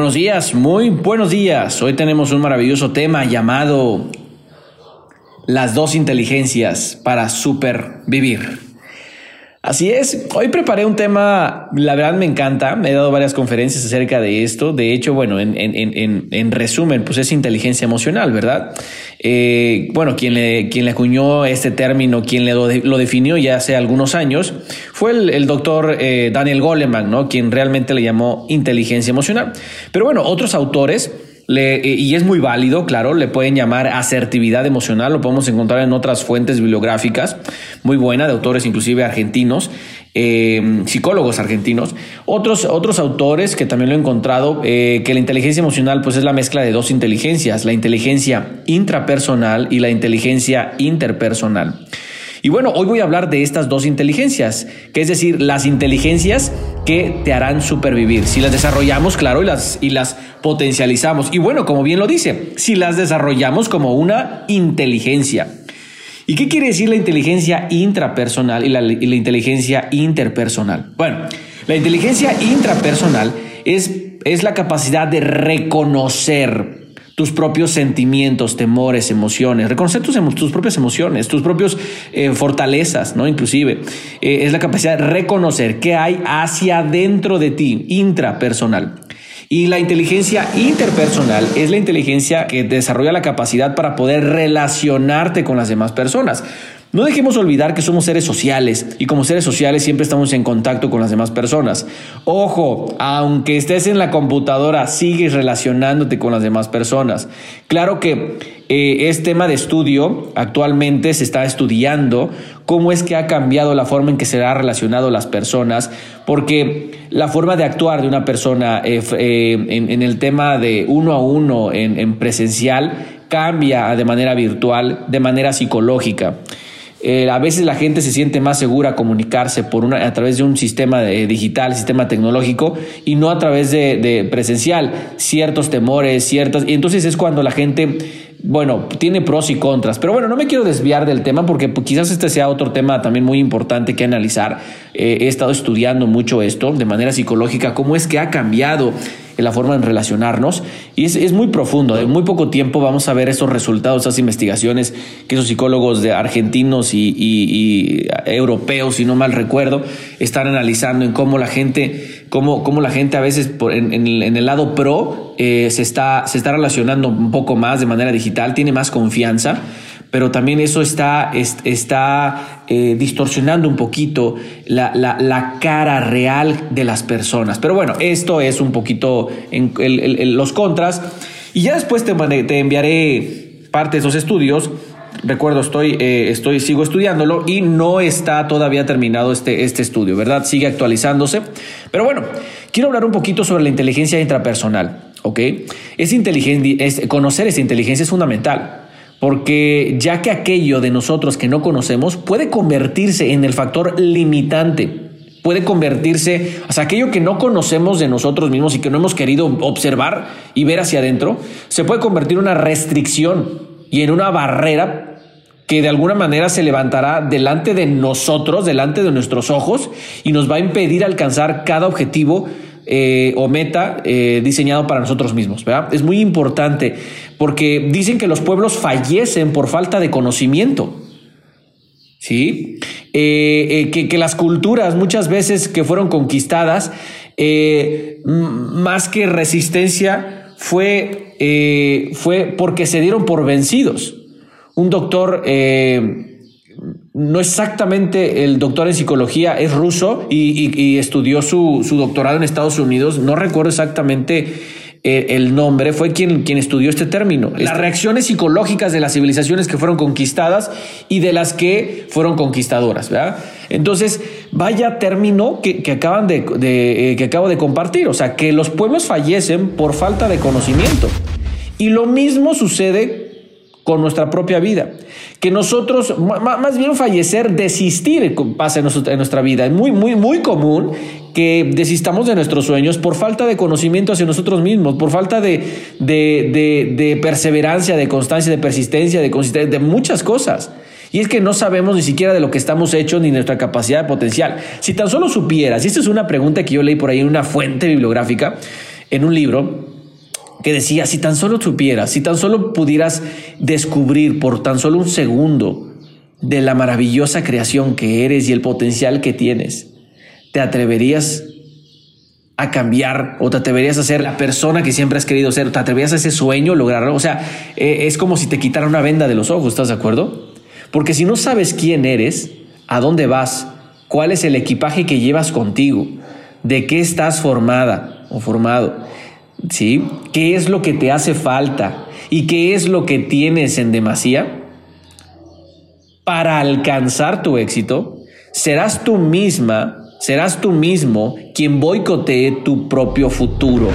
Buenos días, muy buenos días. Hoy tenemos un maravilloso tema llamado las dos inteligencias para supervivir. Así es, hoy preparé un tema, la verdad me encanta, me he dado varias conferencias acerca de esto, de hecho, bueno, en, en, en, resumen, pues es inteligencia emocional, ¿verdad? Eh, bueno, quien le, quien le acuñó este término, quien le lo, definió ya hace algunos años, fue el, doctor eh, Daniel Goleman, ¿no? Quien realmente le llamó inteligencia emocional. Pero bueno, otros autores eh, y es muy válido, claro, le pueden llamar asertividad emocional, lo podemos encontrar en otras fuentes bibliográficas, muy buena, de autores inclusive argentinos, eh, psicólogos argentinos. Otros, otros autores que también lo he encontrado, eh, que la inteligencia emocional pues es la mezcla de dos inteligencias, la inteligencia intrapersonal y la inteligencia interpersonal. Y bueno, hoy voy a hablar de estas dos inteligencias, que es decir, las inteligencias que te harán supervivir. Si las desarrollamos, claro, y las, y las potencializamos. Y bueno, como bien lo dice, si las desarrollamos como una inteligencia. ¿Y qué quiere decir la inteligencia intrapersonal y la, inteligencia interpersonal? Bueno, la inteligencia intrapersonal es, es la capacidad de reconocer tus propios sentimientos, temores, emociones, reconocer tus, tus propias emociones, tus propios eh, fortalezas, ¿no? Inclusive, eh, es la capacidad de reconocer qué hay hacia adentro de ti, intrapersonal. Y la inteligencia interpersonal es la inteligencia que desarrolla la capacidad para poder relacionarte con las demás personas. No dejemos olvidar que somos seres sociales y como seres sociales siempre estamos en contacto con las demás personas. Ojo, aunque estés en la computadora, sigues relacionándote con las demás personas. Claro que eh, es tema de estudio, actualmente se está estudiando cómo es que ha cambiado la forma en que se han relacionado las personas, porque la forma de actuar de una persona eh, eh, en, el tema de uno a uno en presencial cambia de manera virtual, de manera psicológica. Eh, a veces la gente se siente más segura comunicarse por una, a través de un sistema digital, sistema tecnológico, y no a través de, de presencial. Ciertos temores, ciertas. Y entonces es cuando la gente bueno, tiene pros y contras, pero bueno, no me quiero desviar del tema porque pues, quizás este sea otro tema también muy importante que analizar. Eh, he estado estudiando mucho esto de manera psicológica, cómo es que ha cambiado la forma de relacionarnos y es, muy profundo. En muy poco tiempo vamos a ver esos resultados, esas investigaciones que esos psicólogos de argentinos y, europeos, si no mal recuerdo, están analizando en cómo la gente, cómo, cómo la gente a veces por, en, el, lado pro eh, se, está, se está relacionando un poco más de manera digital, tiene más confianza pero también eso está, está eh, distorsionando un poquito la, la, cara real de las personas. Pero bueno, esto es un poquito en, los contras. Y ya después te, te enviaré parte de esos estudios. Recuerdo, estoy, eh, estoy, sigo estudiándolo y no está todavía terminado este, este estudio, ¿verdad? Sigue actualizándose. Pero bueno, quiero hablar un poquito sobre la inteligencia intrapersonal, ¿ok? Es es, conocer esa inteligencia es fundamental porque ya que aquello de nosotros que no conocemos puede convertirse en el factor limitante, puede convertirse, o sea, aquello que no conocemos de nosotros mismos y que no hemos querido observar y ver hacia adentro, se puede convertir en una restricción y en una barrera que de alguna manera se levantará delante de nosotros, delante de nuestros ojos, y nos va a impedir alcanzar cada objetivo eh, o meta eh, diseñado para nosotros mismos. ¿verdad? Es muy importante porque dicen que los pueblos fallecen por falta de conocimiento. ¿Sí? Eh, que, las culturas muchas veces que fueron conquistadas, más que resistencia, fue, fue porque se dieron por vencidos. Un doctor no exactamente el doctor en psicología, es ruso y, estudió su, doctorado en Estados Unidos. No recuerdo exactamente eh, el nombre, fue quien, quien estudió este término. Las reacciones psicológicas de las civilizaciones que fueron conquistadas y de las que fueron conquistadoras. Entonces, vaya término que, acaban de, eh, que acabo de compartir. O sea, que los pueblos fallecen por falta de conocimiento. Y lo mismo sucede con nuestra propia vida. Que nosotros, más bien fallecer, desistir pasa en nuestra vida. Es muy, muy, muy común que desistamos de nuestros sueños por falta de conocimiento hacia nosotros mismos, por falta de, de, perseverancia, de constancia, de persistencia, de consistencia, de muchas cosas. Y es que no sabemos ni siquiera de lo que estamos hechos ni nuestra capacidad potencial. Si tan solo supieras, y esta es una pregunta que yo leí por ahí en una fuente bibliográfica, en un libro que decía, si tan solo supieras, si tan solo pudieras descubrir por tan solo un segundo de la maravillosa creación que eres y el potencial que tienes, te atreverías a cambiar o te atreverías a ser la persona que siempre has querido ser, te atreverías a ese sueño, lograrlo. O sea, eh, es como si te quitaran una venda de los ojos, ¿estás de acuerdo? Porque si no sabes quién eres, a dónde vas, cuál es el equipaje que llevas contigo, de qué estás formada o formado, ¿sí? ¿Qué es lo que te hace falta y qué es lo que tienes en demasía? Para alcanzar tu éxito, serás tú misma serás tú mismo quien boicotee tu propio futuro.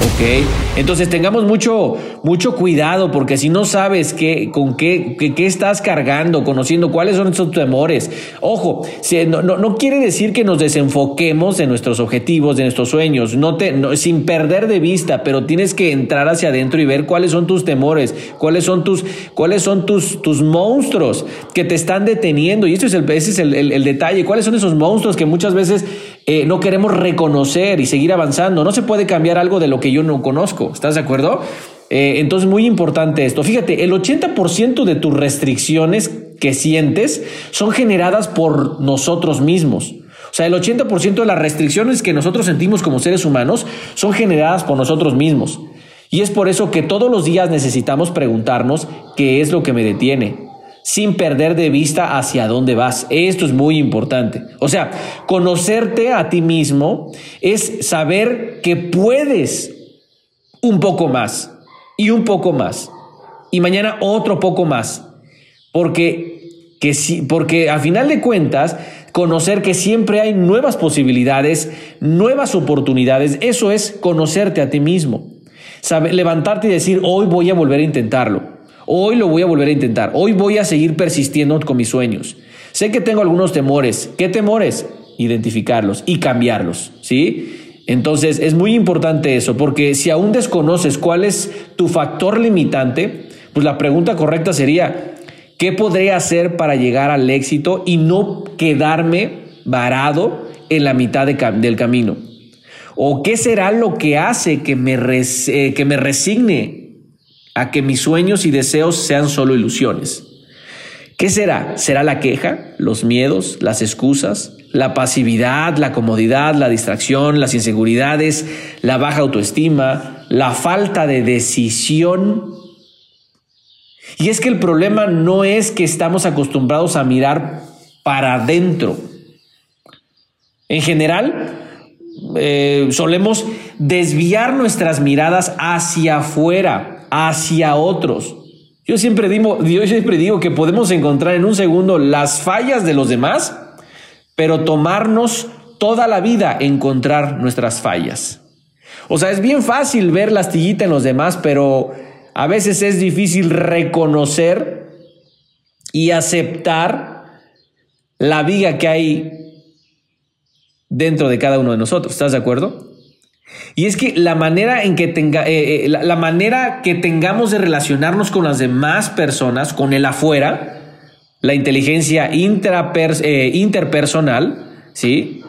¿Ok? Entonces tengamos mucho, mucho cuidado porque si no sabes qué, con qué, qué, estás cargando, conociendo cuáles son esos temores, ojo, si, no, no, quiere decir que nos desenfoquemos de nuestros objetivos, de nuestros sueños, no te, sin perder de vista, pero tienes que entrar hacia adentro y ver cuáles son tus temores, cuáles son tus, cuáles son tus, tus monstruos que te están deteniendo. Y eso es el, ese es el, el detalle, cuáles son esos monstruos que muchas veces eh, no queremos reconocer y seguir avanzando. No se puede cambiar algo de lo que yo no conozco. ¿Estás de acuerdo? Eh, entonces, muy importante esto. Fíjate, el 80% de tus restricciones que sientes son generadas por nosotros mismos. O sea, el 80% de las restricciones que nosotros sentimos como seres humanos son generadas por nosotros mismos. Y es por eso que todos los días necesitamos preguntarnos qué es lo que me detiene, sin perder de vista hacia dónde vas. Esto es muy importante. O sea, conocerte a ti mismo es saber que puedes un poco más y un poco más y mañana otro poco más. Porque, que sí, porque a final de cuentas, conocer que siempre hay nuevas posibilidades, nuevas oportunidades, eso es conocerte a ti mismo. Levantarte y decir, hoy voy a volver a intentarlo. Hoy lo voy a volver a intentar. Hoy voy a seguir persistiendo con mis sueños. Sé que tengo algunos temores. ¿Qué temores? Identificarlos y cambiarlos, ¿sí? Entonces es muy importante eso, porque si aún desconoces cuál es tu factor limitante, pues la pregunta correcta sería, ¿qué podría hacer para llegar al éxito y no quedarme varado en la mitad del camino? ¿O qué será lo que hace que me, eh, que me resigne a que mis sueños y deseos sean solo ilusiones. ¿Qué será? ¿Será la queja, los miedos, las excusas, la pasividad, la comodidad, la distracción, las inseguridades, la baja autoestima, la falta de decisión? Y es que el problema no es que estamos acostumbrados a mirar para adentro. En general, eh, solemos desviar nuestras miradas hacia afuera hacia otros. Yo siempre, digo, siempre digo que podemos encontrar en un segundo las fallas de los demás, pero tomarnos toda la vida encontrar nuestras fallas. O sea, es bien fácil ver la astillita en los demás, pero a veces es difícil reconocer y aceptar la viga que hay dentro de cada uno de nosotros. ¿Estás de acuerdo? Y es que la manera en que tenga, eh, eh, la, manera que tengamos de relacionarnos con las demás personas, con el afuera, la inteligencia eh, interpersonal, ¿sí?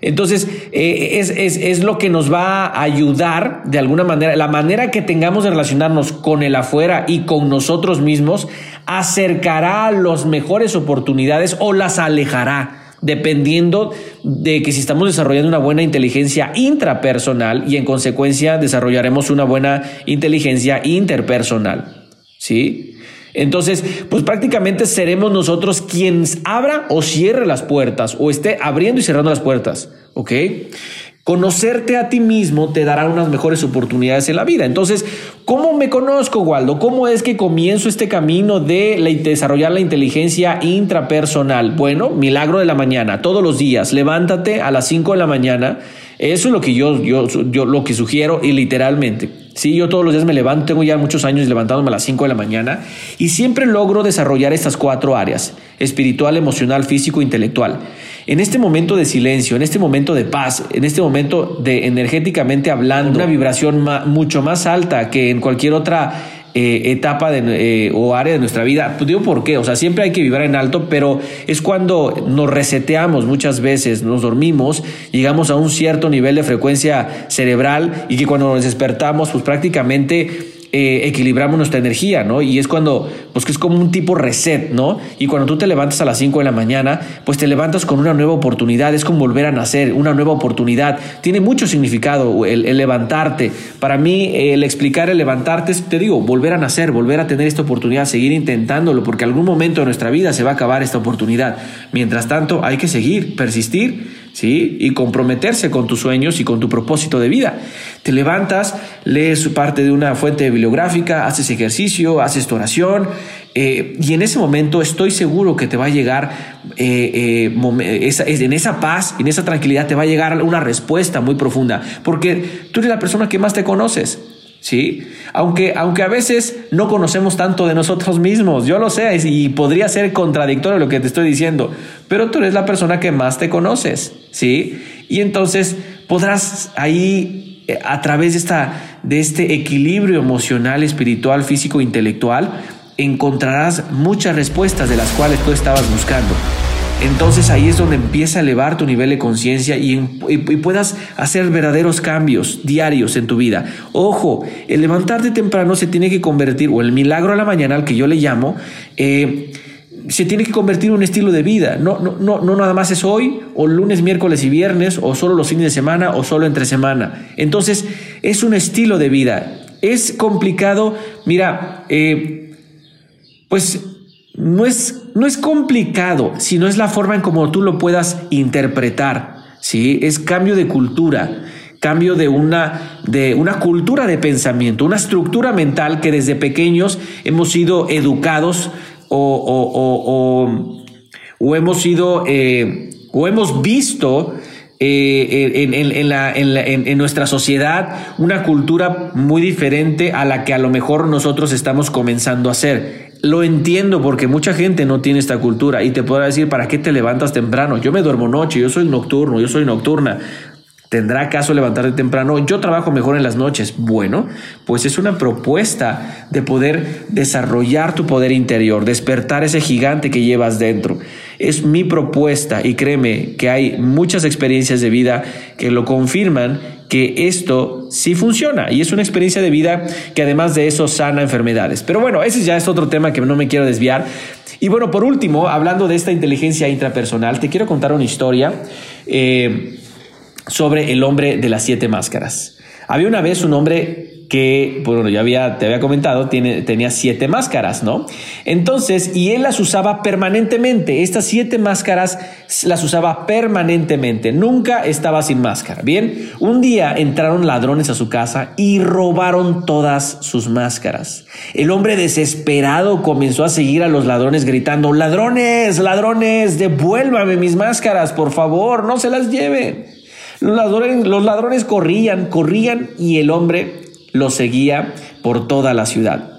Entonces, es, es, lo que nos va a ayudar de alguna manera, la manera que tengamos de relacionarnos con el afuera y con nosotros mismos, acercará las mejores oportunidades o las alejará dependiendo de que si estamos desarrollando una buena inteligencia intrapersonal y en consecuencia desarrollaremos una buena inteligencia interpersonal. ¿Sí? Entonces, pues prácticamente seremos nosotros quienes abra o cierre las puertas o esté abriendo y cerrando las puertas. ¿Ok? Conocerte a ti mismo te dará unas mejores oportunidades en la vida. Entonces, ¿cómo me conozco, Waldo? ¿Cómo es que comienzo este camino de desarrollar la inteligencia intrapersonal? Bueno, milagro de la mañana, todos los días, levántate a las 5 de la mañana. Eso es lo que yo, yo, yo lo que sugiero y literalmente. Sí, yo todos los días me levanto, tengo ya muchos años levantándome a las 5 de la mañana y siempre logro desarrollar estas cuatro áreas, espiritual, emocional, físico, intelectual. En este momento de silencio, en este momento de paz, en este momento de energéticamente hablando, una vibración mucho más alta que en cualquier otra eh, etapa de, eh, o área de nuestra vida. Pues digo por qué, o sea, siempre hay que vibrar en alto, pero es cuando nos reseteamos muchas veces, nos dormimos, llegamos a un cierto nivel de frecuencia cerebral y que cuando nos despertamos, pues prácticamente eh, equilibramos nuestra energía, ¿no? Y es cuando, pues que es como un tipo reset, ¿no? Y cuando tú te levantas a las 5 de la mañana, pues te levantas con una nueva oportunidad, es como volver a nacer, una nueva oportunidad. Tiene mucho significado el, levantarte. Para mí, el explicar el levantarte es, te digo, volver a nacer, volver a tener esta oportunidad, seguir intentándolo, porque algún momento de nuestra vida se va a acabar esta oportunidad. Mientras tanto, hay que seguir, persistir ¿sí? Y comprometerse con tus sueños y con tu propósito de vida. Te levantas, lees parte de una fuente bibliográfica, haces ejercicio, haces tu oración, eh, y en ese momento estoy seguro que te va a llegar, eh, eh, en esa paz, en esa tranquilidad, te va a llegar una respuesta muy profunda, porque tú eres la persona que más te conoces. ¿sí? Aunque, aunque a veces no conocemos tanto de nosotros mismos, yo lo sé, y podría ser contradictorio lo que te estoy diciendo, pero tú eres la persona que más te conoces, ¿sí? Y entonces podrás ahí, eh, a través de, esta, de este equilibrio emocional, espiritual, físico, intelectual, encontrarás muchas respuestas de las cuales tú estabas buscando entonces ahí es donde empieza a elevar tu nivel de conciencia y, puedas hacer verdaderos cambios diarios en tu vida. Ojo, el levantarte temprano se tiene que convertir, o el milagro a la mañana, al que yo le llamo, eh, se tiene que convertir en un estilo de vida. No, no, no, no nada más es hoy, o lunes, miércoles y viernes, o solo los fines de semana, o solo entre semana. Entonces, es un estilo de vida. Es complicado, mira, eh, pues no es, no es complicado, sino es la forma en cómo tú lo puedas interpretar. ¿sí? Es cambio de cultura, cambio de una, de una cultura de pensamiento, una estructura mental que desde pequeños hemos sido educados o, o, hemos sido eh, o hemos visto eh, en, la, en, nuestra sociedad una cultura muy diferente a la que a lo mejor nosotros estamos comenzando a hacer. Lo entiendo porque mucha gente no tiene esta cultura y te podrá decir, ¿para qué te levantas temprano? Yo me duermo noche, yo soy nocturno, yo soy nocturna. ¿Tendrá caso levantarte temprano? Yo trabajo mejor en las noches. Bueno, pues es una propuesta de poder desarrollar tu poder interior, despertar ese gigante que llevas dentro. Es mi propuesta y créeme que hay muchas experiencias de vida que lo confirman que esto sí funciona y es una experiencia de vida que además de eso sana enfermedades. Pero bueno, ese ya es otro tema que no me quiero desviar. Y bueno, por último, hablando de esta inteligencia intrapersonal, te quiero contar una historia. Eh, sobre el hombre de las siete máscaras. Había una vez un hombre que, bueno, ya había, te había comentado, tiene, tenía siete máscaras, ¿no? Entonces, y él las usaba permanentemente. Estas siete máscaras las usaba permanentemente. Nunca estaba sin máscara. Bien, un día entraron ladrones a su casa y robaron todas sus máscaras. El hombre desesperado comenzó a seguir a los ladrones gritando, ladrones, ladrones, devuélvame mis máscaras, por favor, no se las lleven. Los ladrones, los ladrones corrían, corrían y el hombre los seguía por toda la ciudad.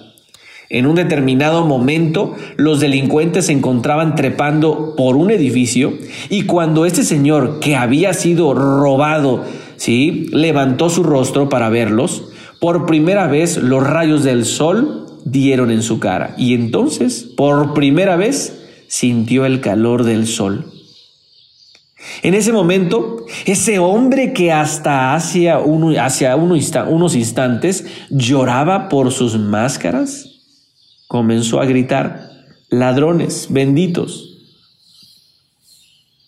En un determinado momento, los delincuentes se encontraban trepando por un edificio y cuando este señor que había sido robado, ¿sí? levantó su rostro para verlos, por primera vez los rayos del sol dieron en su cara y entonces, por primera vez, sintió el calor del sol. En ese momento, ese hombre que hasta hacia, uno, hacia unos instantes lloraba por sus máscaras, comenzó a gritar, ladrones benditos,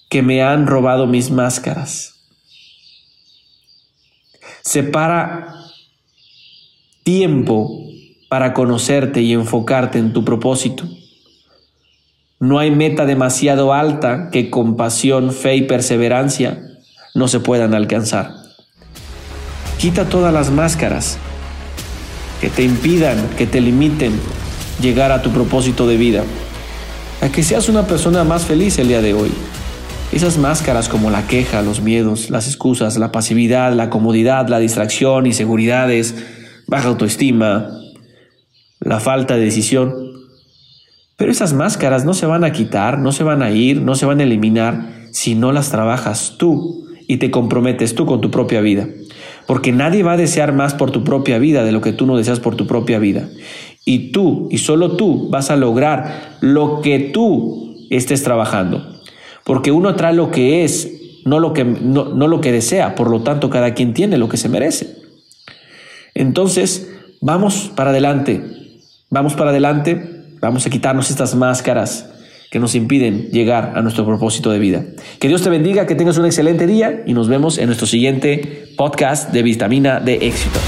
que me han robado mis máscaras. Separa tiempo para conocerte y enfocarte en tu propósito. No hay meta demasiado alta que con pasión, fe y perseverancia no se puedan alcanzar. Quita todas las máscaras que te impidan, que te limiten llegar a tu propósito de vida. A que seas una persona más feliz el día de hoy. Esas máscaras como la queja, los miedos, las excusas, la pasividad, la comodidad, la distracción, inseguridades, baja autoestima, la falta de decisión, pero esas máscaras no se van a quitar, no se van a ir, no se van a eliminar si no las trabajas tú y te comprometes tú con tu propia vida. Porque nadie va a desear más por tu propia vida de lo que tú no deseas por tu propia vida. Y tú, y solo tú, vas a lograr lo que tú estés trabajando. Porque uno trae lo que es, no lo que, no, no lo que desea. Por lo tanto, cada quien tiene lo que se merece. Entonces, vamos para adelante. Vamos para adelante. Vamos a quitarnos estas máscaras que nos impiden llegar a nuestro propósito de vida. Que Dios te bendiga, que tengas un excelente día y nos vemos en nuestro siguiente podcast de Vitamina de Éxito.